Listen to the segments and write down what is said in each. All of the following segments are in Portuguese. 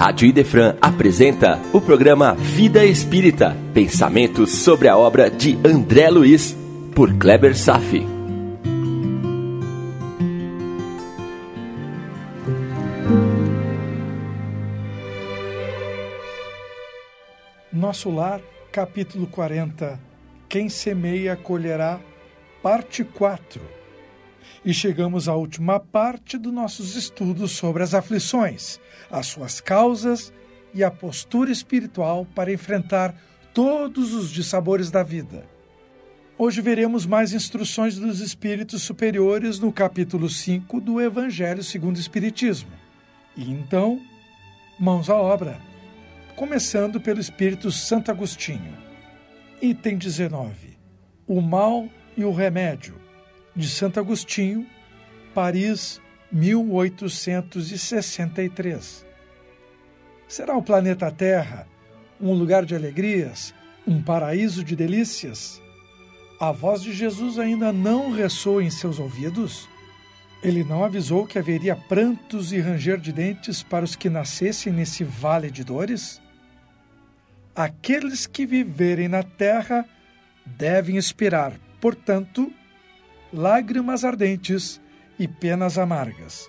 Rádio Idefran apresenta o programa Vida Espírita, pensamentos sobre a obra de André Luiz, por Kleber Safi. Nosso Lar, capítulo 40. Quem semeia colherá, parte 4. E chegamos à última parte dos nossos estudos sobre as aflições as suas causas e a postura espiritual para enfrentar todos os dissabores da vida. Hoje veremos mais instruções dos espíritos superiores no capítulo 5 do Evangelho segundo o Espiritismo. E então, mãos à obra, começando pelo Espírito Santo Agostinho. Item 19. O mal e o remédio, de Santo Agostinho, Paris, 1863. Será o planeta Terra um lugar de alegrias, um paraíso de delícias? A voz de Jesus ainda não ressoa em seus ouvidos? Ele não avisou que haveria prantos e ranger de dentes para os que nascessem nesse vale de dores? Aqueles que viverem na terra devem esperar, portanto, lágrimas ardentes e penas amargas.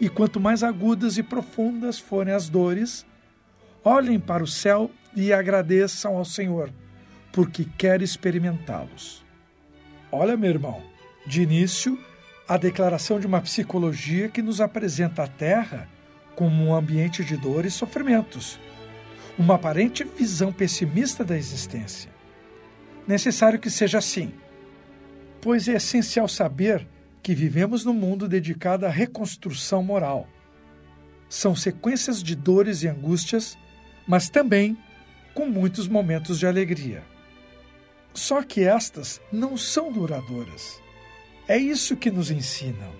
E quanto mais agudas e profundas forem as dores, olhem para o céu e agradeçam ao Senhor, porque quer experimentá-los. Olha, meu irmão, de início, a declaração de uma psicologia que nos apresenta a Terra como um ambiente de dor e sofrimentos, uma aparente visão pessimista da existência. Necessário que seja assim, pois é essencial saber que vivemos num mundo dedicado à reconstrução moral. São sequências de dores e angústias, mas também com muitos momentos de alegria. Só que estas não são duradouras. É isso que nos ensinam.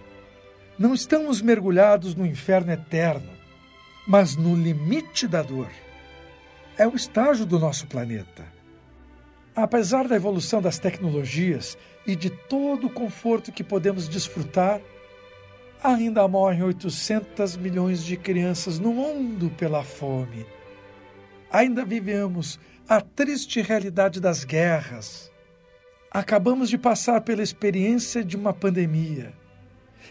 Não estamos mergulhados no inferno eterno, mas no limite da dor. É o estágio do nosso planeta. Apesar da evolução das tecnologias e de todo o conforto que podemos desfrutar, ainda morrem 800 milhões de crianças no mundo pela fome. Ainda vivemos a triste realidade das guerras. Acabamos de passar pela experiência de uma pandemia.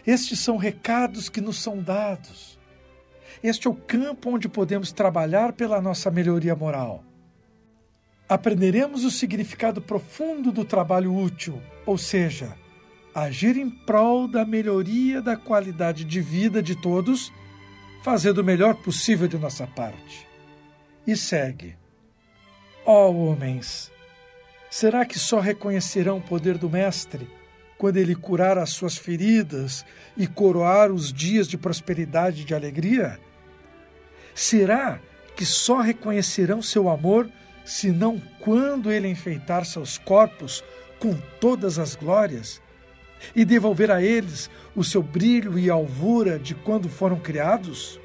Estes são recados que nos são dados. Este é o campo onde podemos trabalhar pela nossa melhoria moral aprenderemos o significado profundo do trabalho útil, ou seja, agir em prol da melhoria da qualidade de vida de todos, fazendo o melhor possível de nossa parte. E segue: Ó oh, homens, será que só reconhecerão o poder do Mestre quando ele curar as suas feridas e coroar os dias de prosperidade e de alegria? Será que só reconhecerão seu amor? Senão quando ele enfeitar seus corpos com todas as glórias e devolver a eles o seu brilho e alvura de quando foram criados?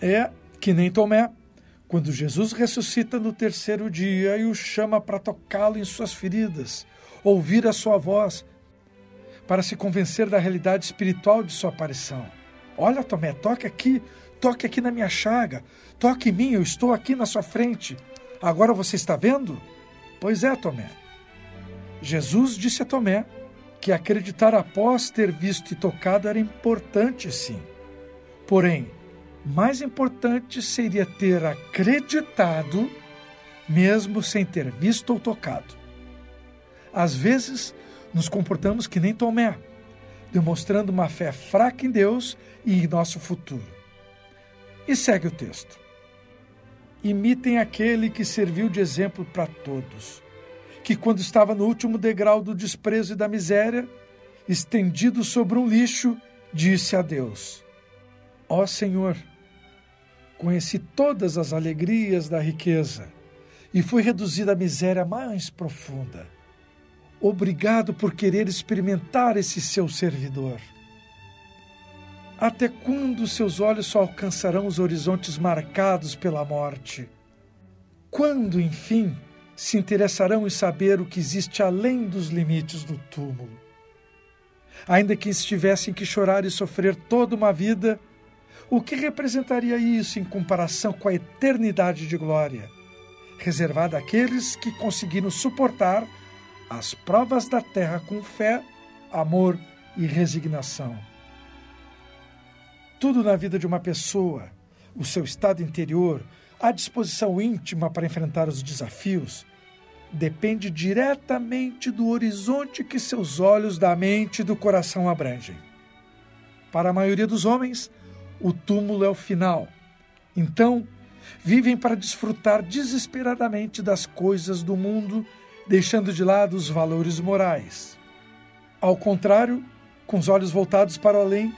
É que nem Tomé, quando Jesus ressuscita no terceiro dia e o chama para tocá-lo em suas feridas, ouvir a sua voz, para se convencer da realidade espiritual de sua aparição. Olha, Tomé, toque aqui, toque aqui na minha chaga, toque em mim, eu estou aqui na sua frente. Agora você está vendo? Pois é, Tomé. Jesus disse a Tomé que acreditar após ter visto e tocado era importante, sim. Porém, mais importante seria ter acreditado, mesmo sem ter visto ou tocado. Às vezes, nos comportamos que nem Tomé, demonstrando uma fé fraca em Deus e em nosso futuro. E segue o texto imitem aquele que serviu de exemplo para todos, que quando estava no último degrau do desprezo e da miséria, estendido sobre um lixo, disse a Deus: Ó oh Senhor, conheci todas as alegrias da riqueza e fui reduzido à miséria mais profunda. Obrigado por querer experimentar esse seu servidor. Até quando seus olhos só alcançarão os horizontes marcados pela morte? Quando, enfim, se interessarão em saber o que existe além dos limites do túmulo? Ainda que estivessem que chorar e sofrer toda uma vida, O que representaria isso em comparação com a eternidade de glória, reservada àqueles que conseguiram suportar as provas da terra com fé, amor e resignação? Tudo na vida de uma pessoa, o seu estado interior, a disposição íntima para enfrentar os desafios, depende diretamente do horizonte que seus olhos da mente e do coração abrangem. Para a maioria dos homens, o túmulo é o final. Então, vivem para desfrutar desesperadamente das coisas do mundo, deixando de lado os valores morais. Ao contrário, com os olhos voltados para o além,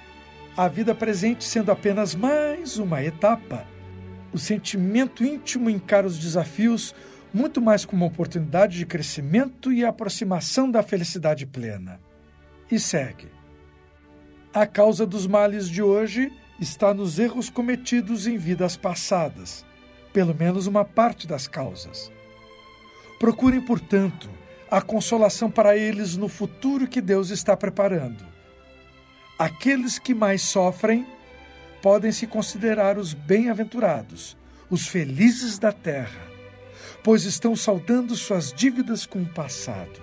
a vida presente sendo apenas mais uma etapa. O sentimento íntimo encara os desafios muito mais como oportunidade de crescimento e aproximação da felicidade plena. E segue. A causa dos males de hoje está nos erros cometidos em vidas passadas, pelo menos uma parte das causas. Procurem, portanto, a consolação para eles no futuro que Deus está preparando Aqueles que mais sofrem podem se considerar os bem-aventurados, os felizes da terra, pois estão saldando suas dívidas com o passado.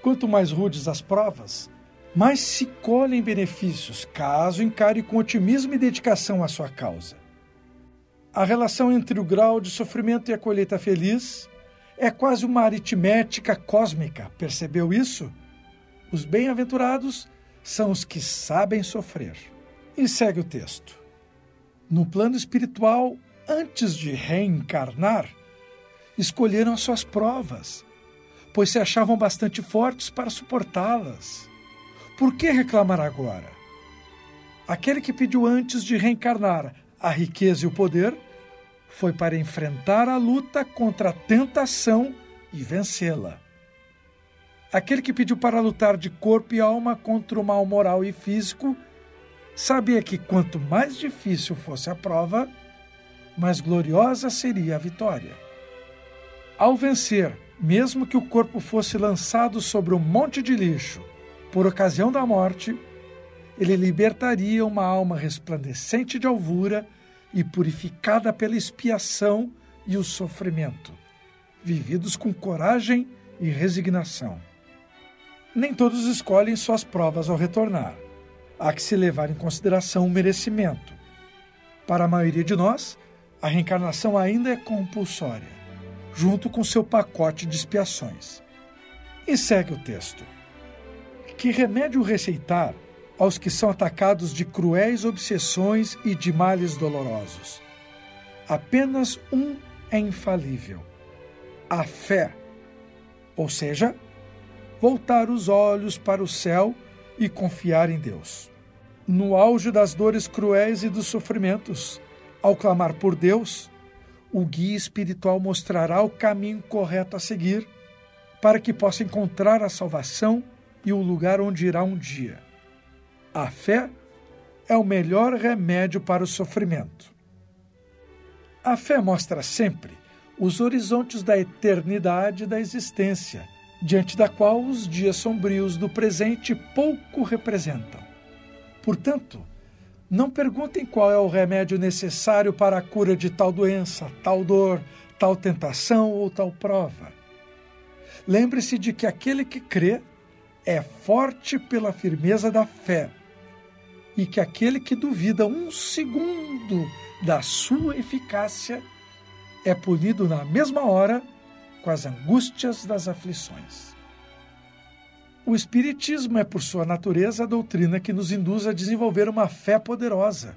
Quanto mais rudes as provas, mais se colhem benefícios, caso encare com otimismo e dedicação a sua causa. A relação entre o grau de sofrimento e a colheita feliz é quase uma aritmética cósmica, percebeu isso? Os bem-aventurados são os que sabem sofrer. E segue o texto. No plano espiritual, antes de reencarnar, escolheram as suas provas, pois se achavam bastante fortes para suportá-las. Por que reclamar agora? Aquele que pediu antes de reencarnar a riqueza e o poder foi para enfrentar a luta contra a tentação e vencê-la. Aquele que pediu para lutar de corpo e alma contra o mal moral e físico sabia que quanto mais difícil fosse a prova, mais gloriosa seria a vitória. Ao vencer, mesmo que o corpo fosse lançado sobre um monte de lixo por ocasião da morte, ele libertaria uma alma resplandecente de alvura e purificada pela expiação e o sofrimento, vividos com coragem e resignação. Nem todos escolhem suas provas ao retornar. Há que se levar em consideração o merecimento. Para a maioria de nós, a reencarnação ainda é compulsória, junto com seu pacote de expiações. E segue o texto. Que remédio receitar aos que são atacados de cruéis obsessões e de males dolorosos? Apenas um é infalível: a fé, ou seja, voltar os olhos para o céu e confiar em Deus. No auge das dores cruéis e dos sofrimentos, ao clamar por Deus, o guia espiritual mostrará o caminho correto a seguir para que possa encontrar a salvação e o lugar onde irá um dia. A fé é o melhor remédio para o sofrimento. A fé mostra sempre os horizontes da eternidade da existência diante da qual os dias sombrios do presente pouco representam. Portanto, não perguntem qual é o remédio necessário para a cura de tal doença, tal dor, tal tentação ou tal prova. Lembre-se de que aquele que crê é forte pela firmeza da fé e que aquele que duvida um segundo da sua eficácia é punido na mesma hora com as angústias das aflições. O Espiritismo é, por sua natureza, a doutrina que nos induz a desenvolver uma fé poderosa,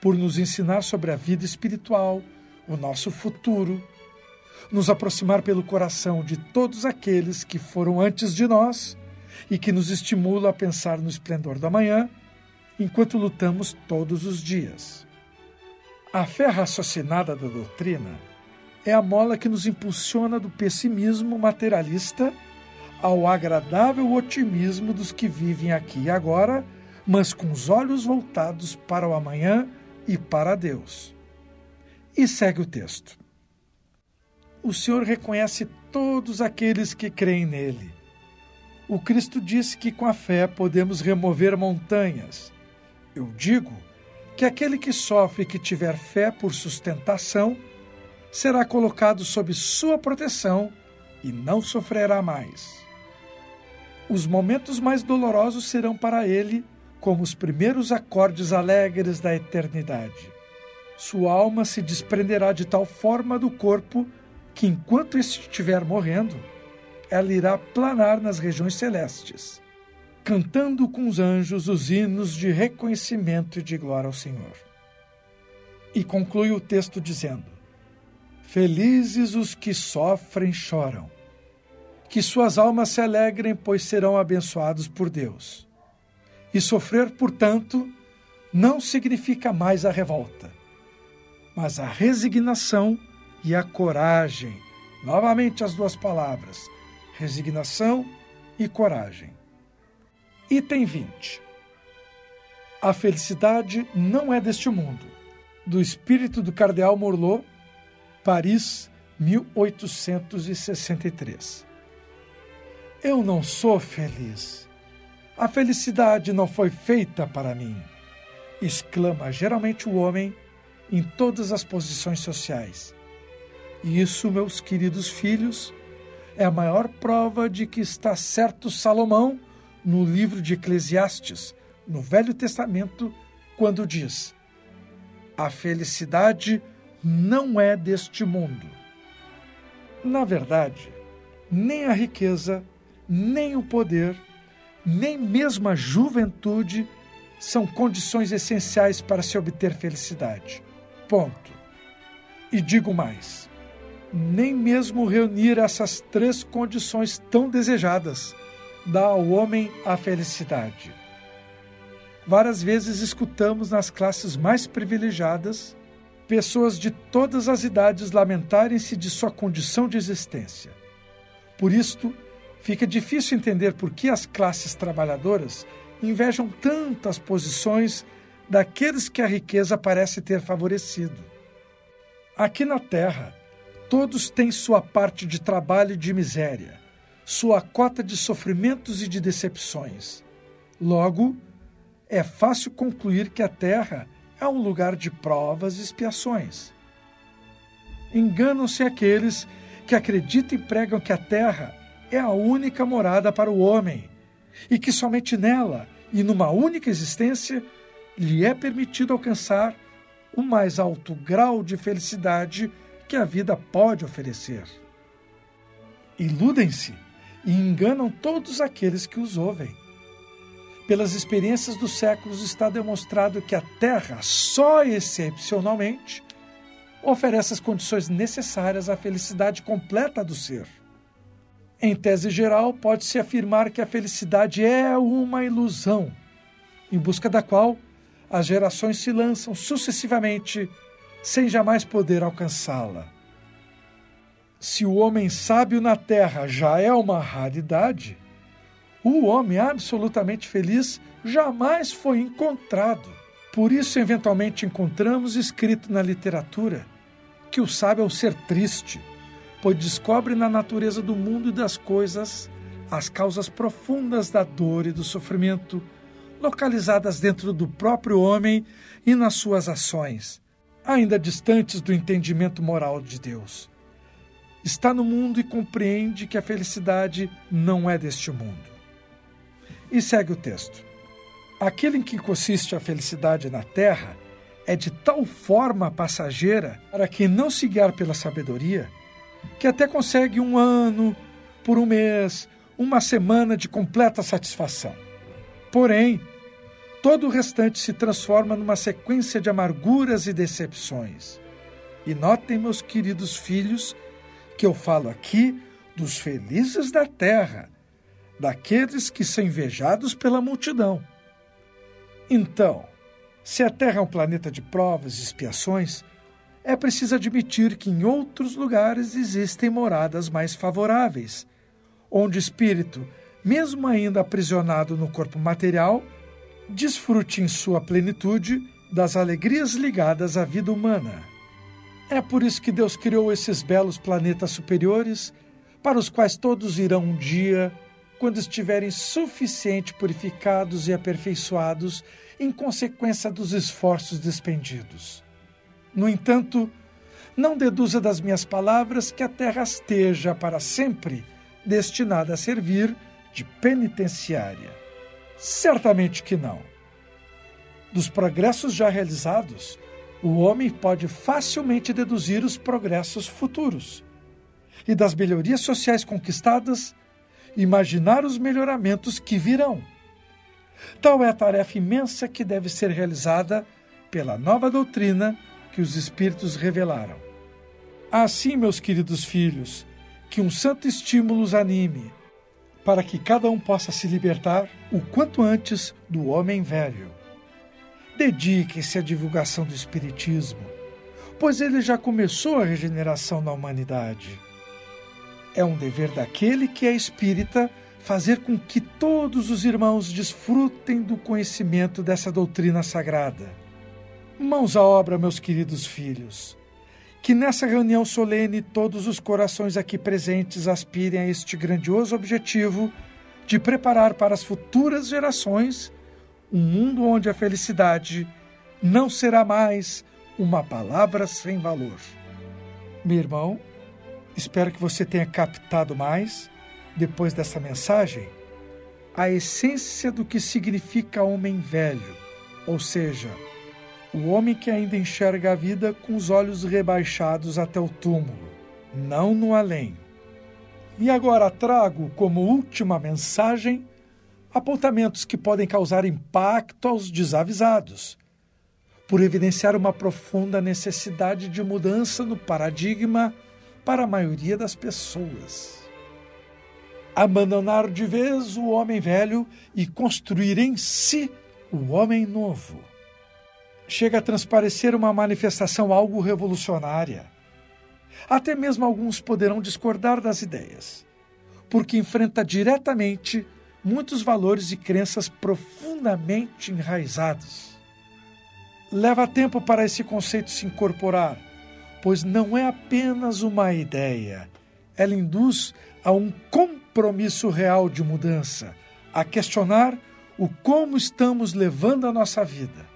por nos ensinar sobre a vida espiritual, o nosso futuro, nos aproximar pelo coração de todos aqueles que foram antes de nós e que nos estimula a pensar no esplendor da manhã enquanto lutamos todos os dias. A fé raciocinada da doutrina é a mola que nos impulsiona do pessimismo materialista ao agradável otimismo dos que vivem aqui e agora, mas com os olhos voltados para o amanhã e para Deus. E segue o texto. O Senhor reconhece todos aqueles que creem nele. O Cristo disse que com a fé podemos remover montanhas. Eu digo que aquele que sofre e que tiver fé por sustentação será colocado sob sua proteção e não sofrerá mais. Os momentos mais dolorosos serão para ele como os primeiros acordes alegres da eternidade. Sua alma se desprenderá de tal forma do corpo que, enquanto estiver morrendo, ela irá planar nas regiões celestes, cantando com os anjos os hinos de reconhecimento e de glória ao Senhor. E conclui o texto dizendo: Felizes os que sofrem choram, que suas almas se alegrem, pois serão abençoados por Deus. E sofrer, portanto, não significa mais a revolta, mas a resignação e a coragem. Novamente as duas palavras resignação e coragem. Item 20. A felicidade não é deste mundo. Do espírito do Cardeal Morlot, Paris, 1863. Eu não sou feliz. A felicidade não foi feita para mim, exclama geralmente o homem em todas as posições sociais. E isso, meus queridos filhos, é a maior prova de que está certo Salomão no livro de Eclesiastes, no Velho Testamento, quando diz: A felicidade não é deste mundo. Na verdade, nem a riqueza, nem o poder, nem mesmo a juventude são condições essenciais para se obter felicidade. Ponto. E digo mais: nem mesmo reunir essas três condições tão desejadas dá ao homem a felicidade. Várias vezes escutamos nas classes mais privilegiadas pessoas de todas as idades lamentarem-se de sua condição de existência. Por isto, fica difícil entender por que as classes trabalhadoras invejam tantas posições daqueles que a riqueza parece ter favorecido. Aqui na Terra, Todos têm sua parte de trabalho e de miséria, sua cota de sofrimentos e de decepções. Logo, é fácil concluir que a Terra é um lugar de provas e expiações. Enganam-se aqueles que acreditam e pregam que a Terra é a única morada para o homem e que somente nela e numa única existência lhe é permitido alcançar o mais alto grau de felicidade que a vida pode oferecer. Iludem-se e enganam todos aqueles que os ouvem. Pelas experiências dos séculos está demonstrado que a Terra, só excepcionalmente, oferece as condições necessárias à felicidade completa do ser. Em tese geral, pode-se afirmar que a felicidade é uma ilusão, em busca da qual as gerações se lançam sucessivamente sem jamais poder alcançá-la. Se o homem sábio na terra já é uma raridade, o homem absolutamente feliz jamais foi encontrado. Por isso, eventualmente, encontramos escrito na literatura que o sábio é um ser triste, pois descobre na natureza do mundo e das coisas as causas profundas da dor e do sofrimento, localizadas dentro do próprio homem e nas suas ações, ainda distantes do entendimento moral de Deus. Está no mundo e compreende que a felicidade não é deste mundo. E segue o texto. Aquele em que consiste a felicidade na terra é de tal forma passageira para quem não se guiar pela sabedoria, que até consegue um ano, por um mês, uma semana de completa satisfação. Porém, todo o restante se transforma numa sequência de amarguras e decepções. E notem, meus queridos filhos, que eu falo aqui dos felizes da terra, daqueles que são invejados pela multidão. Então, se a Terra é um planeta de provas e expiações, é preciso admitir que em outros lugares existem moradas mais favoráveis, onde o espírito, mesmo ainda aprisionado no corpo material, desfrute em sua plenitude das alegrias ligadas à vida humana. É por isso que Deus criou esses belos planetas superiores, para os quais todos irão um dia quando estiverem suficiente purificados e aperfeiçoados em consequência dos esforços despendidos. No entanto, não deduza das minhas palavras que a terra esteja para sempre destinada a servir de penitenciária. Certamente que não. Dos progressos já realizados, o homem pode facilmente deduzir os progressos futuros. E das melhorias sociais conquistadas, imaginar os melhoramentos que virão. Tal é a tarefa imensa que deve ser realizada pela nova doutrina que os Espíritos revelaram. Assim, meus queridos filhos, que um santo estímulo os anime, para que cada um possa se libertar o quanto antes do homem velho. Dediquem-se à divulgação do Espiritismo, pois ele já começou a regeneração na humanidade. É um dever daquele que é espírita fazer com que todos os irmãos desfrutem do conhecimento dessa doutrina sagrada. Mãos à obra, meus queridos filhos. Que nessa reunião solene todos os corações aqui presentes aspirem a este grandioso objetivo de preparar para as futuras gerações um mundo onde a felicidade não será mais uma palavra sem valor. Meu irmão, espero que você tenha captado mais depois dessa mensagem, a essência do que significa homem velho, ou seja, o homem que ainda enxerga a vida com os olhos rebaixados até o túmulo, não no além. E agora trago como última mensagem apontamentos que podem causar impacto aos desavisados, por evidenciar uma profunda necessidade de mudança no paradigma para a maioria das pessoas abandonar de vez o homem velho e construir em si o homem novo. Chega a transparecer uma manifestação algo revolucionária. Até mesmo alguns poderão discordar das ideias, porque enfrenta diretamente muitos valores e crenças profundamente enraizados. Leva tempo para esse conceito se incorporar, pois não é apenas uma ideia, ela induz a um compromisso real de mudança, a questionar o como estamos levando a nossa vida.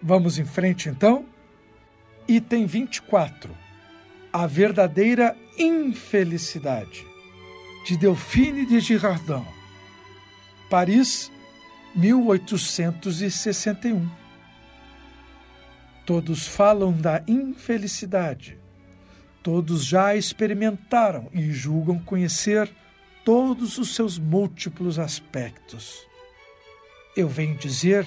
Vamos em frente então? Item 24. A verdadeira infelicidade. De Delphine de Girardin. Paris, 1861. Todos falam da infelicidade Todos já experimentaram e julgam conhecer todos os seus múltiplos aspectos. Eu venho dizer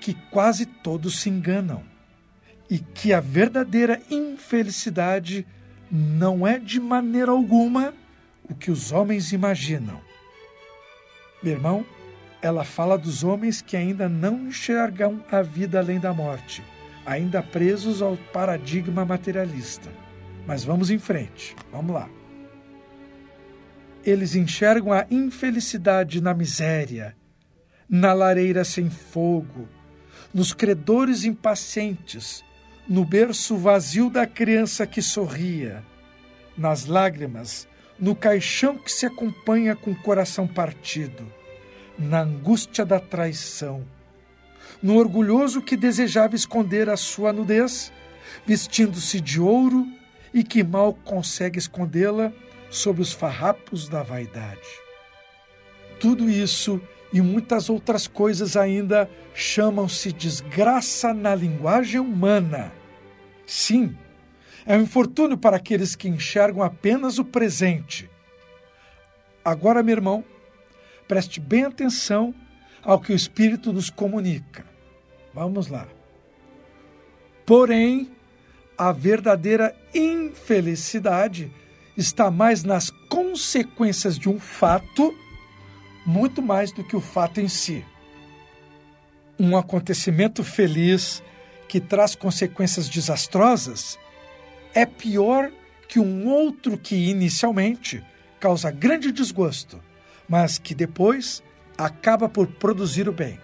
que quase todos se enganam e que a verdadeira infelicidade não é de maneira alguma o que os homens imaginam. Meu irmão, ela fala dos homens que ainda não enxergam a vida além da morte, ainda presos ao paradigma materialista. Mas vamos em frente, vamos lá. Eles enxergam a infelicidade na miséria, na lareira sem fogo, nos credores impacientes, no berço vazio da criança que sorria, nas lágrimas, no caixão que se acompanha com o coração partido, na angústia da traição, no orgulhoso que desejava esconder a sua nudez, vestindo-se de ouro e que mal consegue escondê-la sob os farrapos da vaidade. Tudo isso e muitas outras coisas ainda chamam-se desgraça na linguagem humana. Sim, é um infortúnio para aqueles que enxergam apenas o presente. Agora, meu irmão, preste bem atenção ao que o Espírito nos comunica. Vamos lá. Porém, a verdadeira infelicidade está mais nas consequências de um fato, muito mais do que o fato em si. Um acontecimento feliz que traz consequências desastrosas é pior que um outro que inicialmente causa grande desgosto, mas que depois acaba por produzir o bem.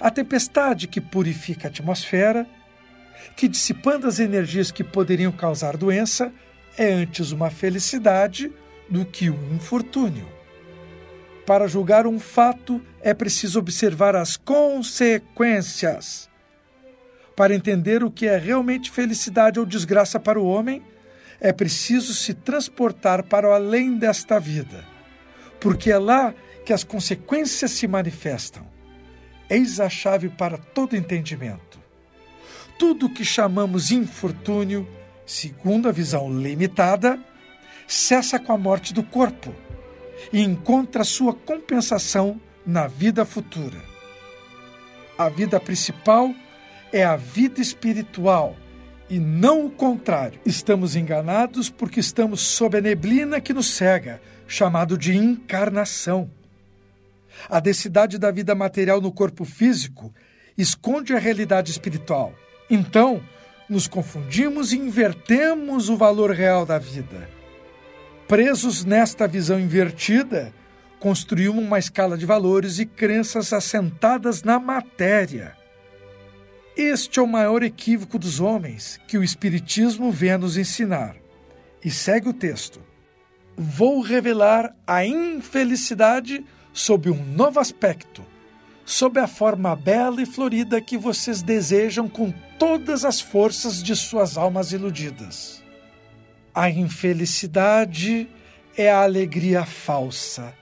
A tempestade que purifica a atmosfera que, dissipando as energias que poderiam causar doença, é antes uma felicidade do que um infortúnio. Para julgar um fato, é preciso observar as consequências. Para entender o que é realmente felicidade ou desgraça para o homem, é preciso se transportar para além desta vida, porque é lá que as consequências se manifestam. Eis a chave para todo entendimento. Tudo o que chamamos infortúnio, segundo a visão limitada, cessa com a morte do corpo e encontra sua compensação na vida futura. A vida principal é a vida espiritual e não o contrário. Estamos enganados porque estamos sob a neblina que nos cega, chamado de encarnação. A densidade da vida material no corpo físico esconde a realidade espiritual. Então, nos confundimos e invertemos o valor real da vida. Presos nesta visão invertida, construímos uma escala de valores e crenças assentadas na matéria. Este é o maior equívoco dos homens que o Espiritismo vem a nos ensinar. E segue o texto. Vou revelar a infelicidade sob um novo aspecto, sob a forma bela e florida que vocês desejam com todas as forças de suas almas iludidas. A infelicidade é a alegria falsa,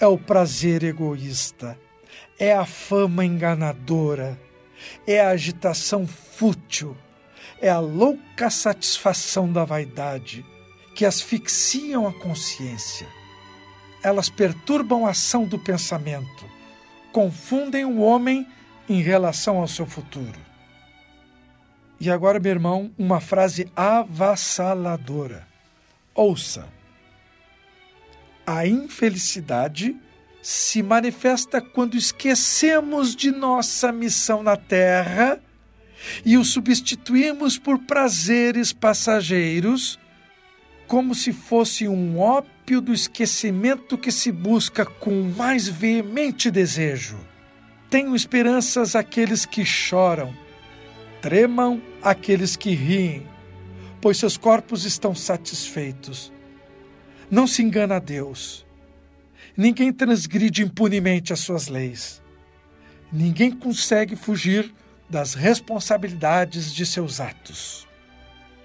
é o prazer egoísta, é a fama enganadora, é a agitação fútil, é a louca satisfação da vaidade que asfixiam a consciência elas perturbam a ação do pensamento, confundem o homem em relação ao seu futuro. E agora, meu irmão, uma frase avassaladora. Ouça. A infelicidade se manifesta quando esquecemos de nossa missão na Terra e o substituímos por prazeres passageiros como se fosse um ópio do esquecimento que se busca com mais veemente desejo. Tenho esperanças aqueles que choram, tremam aqueles que riem, pois seus corpos estão satisfeitos. Não se engana a Deus. Ninguém transgride impunemente as suas leis. Ninguém consegue fugir das responsabilidades de seus atos.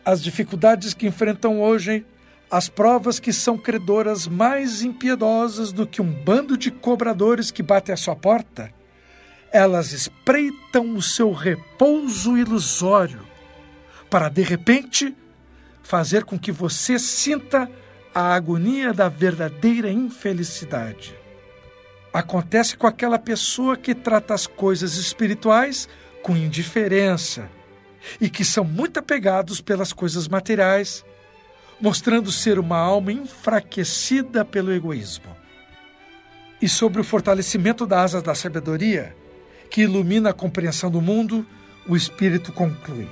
As dificuldades que enfrentam hoje as provas que são credoras mais impiedosas do que um bando de cobradores que bate à sua porta, elas espreitam o seu repouso ilusório para, de repente, fazer com que você sinta a agonia da verdadeira infelicidade. Acontece com aquela pessoa que trata as coisas espirituais com indiferença e que são muito apegados pelas coisas materiais mostrando ser uma alma enfraquecida pelo egoísmo. E sobre o fortalecimento da asa da sabedoria, que ilumina a compreensão do mundo, o Espírito conclui: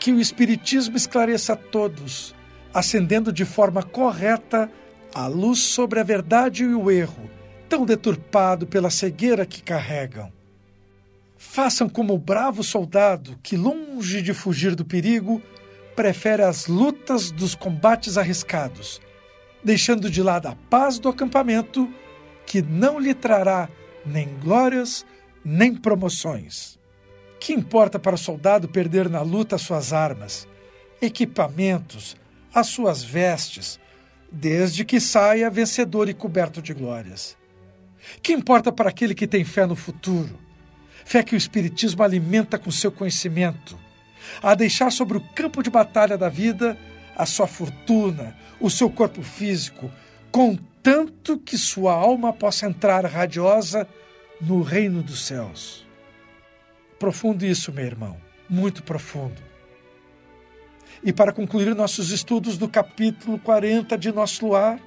Que o Espiritismo esclareça a todos, acendendo de forma correta a luz sobre a verdade e o erro, tão deturpado pela cegueira que carregam. Façam como o bravo soldado que, longe de fugir do perigo, prefere as lutas dos combates arriscados, deixando de lado a paz do acampamento, que não lhe trará nem glórias nem promoções. Que importa para o soldado perder na luta suas armas, equipamentos, as suas vestes, desde que saia vencedor e coberto de glórias? Que importa para aquele que tem fé no futuro? Fé que o Espiritismo alimenta com seu conhecimento, a deixar sobre o campo de batalha da vida a sua fortuna, o seu corpo físico, contanto que sua alma possa entrar radiosa no reino dos céus. Profundo isso, meu irmão, muito profundo. E para concluir nossos estudos do capítulo 40 de Nosso Luar,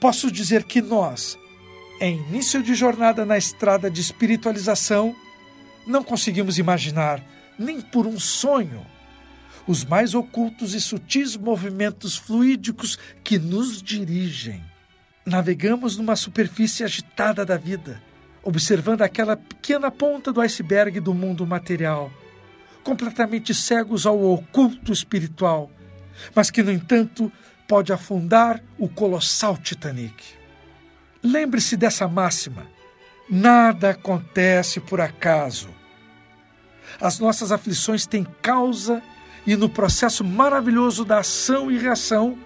posso dizer que nós, em início de jornada na estrada de espiritualização, não conseguimos imaginar nem por um sonho, os mais ocultos e sutis movimentos fluídicos que nos dirigem. Navegamos numa superfície agitada da vida, observando aquela pequena ponta do iceberg do mundo material, completamente cegos ao oculto espiritual, mas que, no entanto, pode afundar o colossal Titanic. Lembre-se dessa máxima: nada acontece por acaso. As nossas aflições têm causa e no processo maravilhoso da ação e reação,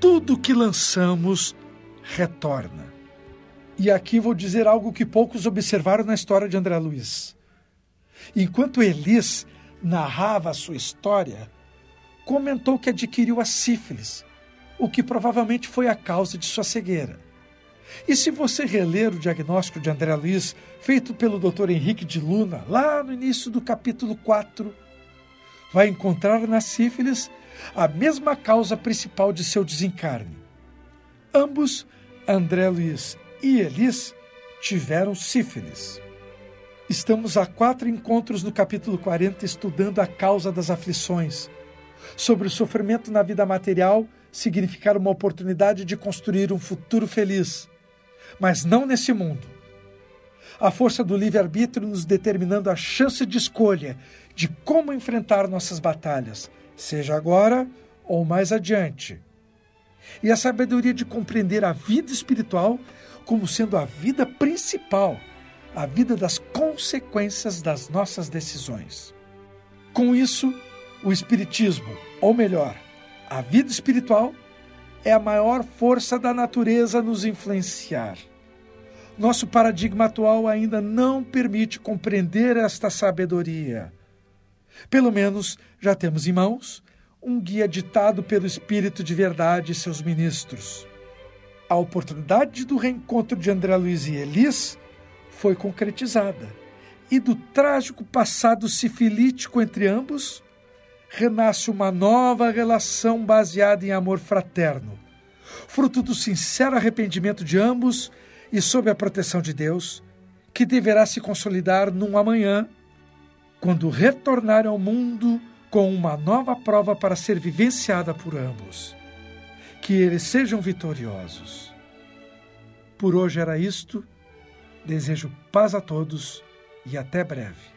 tudo que lançamos retorna. E aqui vou dizer algo que poucos observaram na história de André Luiz. Enquanto Elis narrava a sua história, comentou que adquiriu a sífilis, o que provavelmente foi a causa de sua cegueira. E se você reler o diagnóstico de André Luiz, feito pelo Dr. Henrique de Luna, lá no início do capítulo 4, vai encontrar na sífilis a mesma causa principal de seu desencarne. Ambos, André Luiz e Elis, tiveram sífilis. Estamos a quatro encontros no capítulo 40 estudando a causa das aflições, sobre o sofrimento na vida material significar uma oportunidade de construir um futuro feliz, mas não nesse mundo. A força do livre-arbítrio nos determinando a chance de escolha de como enfrentar nossas batalhas, seja agora ou mais adiante. E a sabedoria de compreender a vida espiritual como sendo a vida principal, a vida das consequências das nossas decisões. Com isso, o Espiritismo, ou melhor, a vida espiritual, é a maior força da natureza nos influenciar. Nosso paradigma atual ainda não permite compreender esta sabedoria. Pelo menos já temos em mãos um guia ditado pelo Espírito de Verdade e seus ministros. A oportunidade do reencontro de André Luiz e Elis foi concretizada, e do trágico passado sifilítico entre ambos renasce uma nova relação baseada em amor fraterno, fruto do sincero arrependimento de ambos e sob a proteção de Deus, que deverá se consolidar num amanhã, quando retornar ao mundo com uma nova prova para ser vivenciada por ambos. Que eles sejam vitoriosos. Por hoje era isto. Desejo paz a todos e até breve.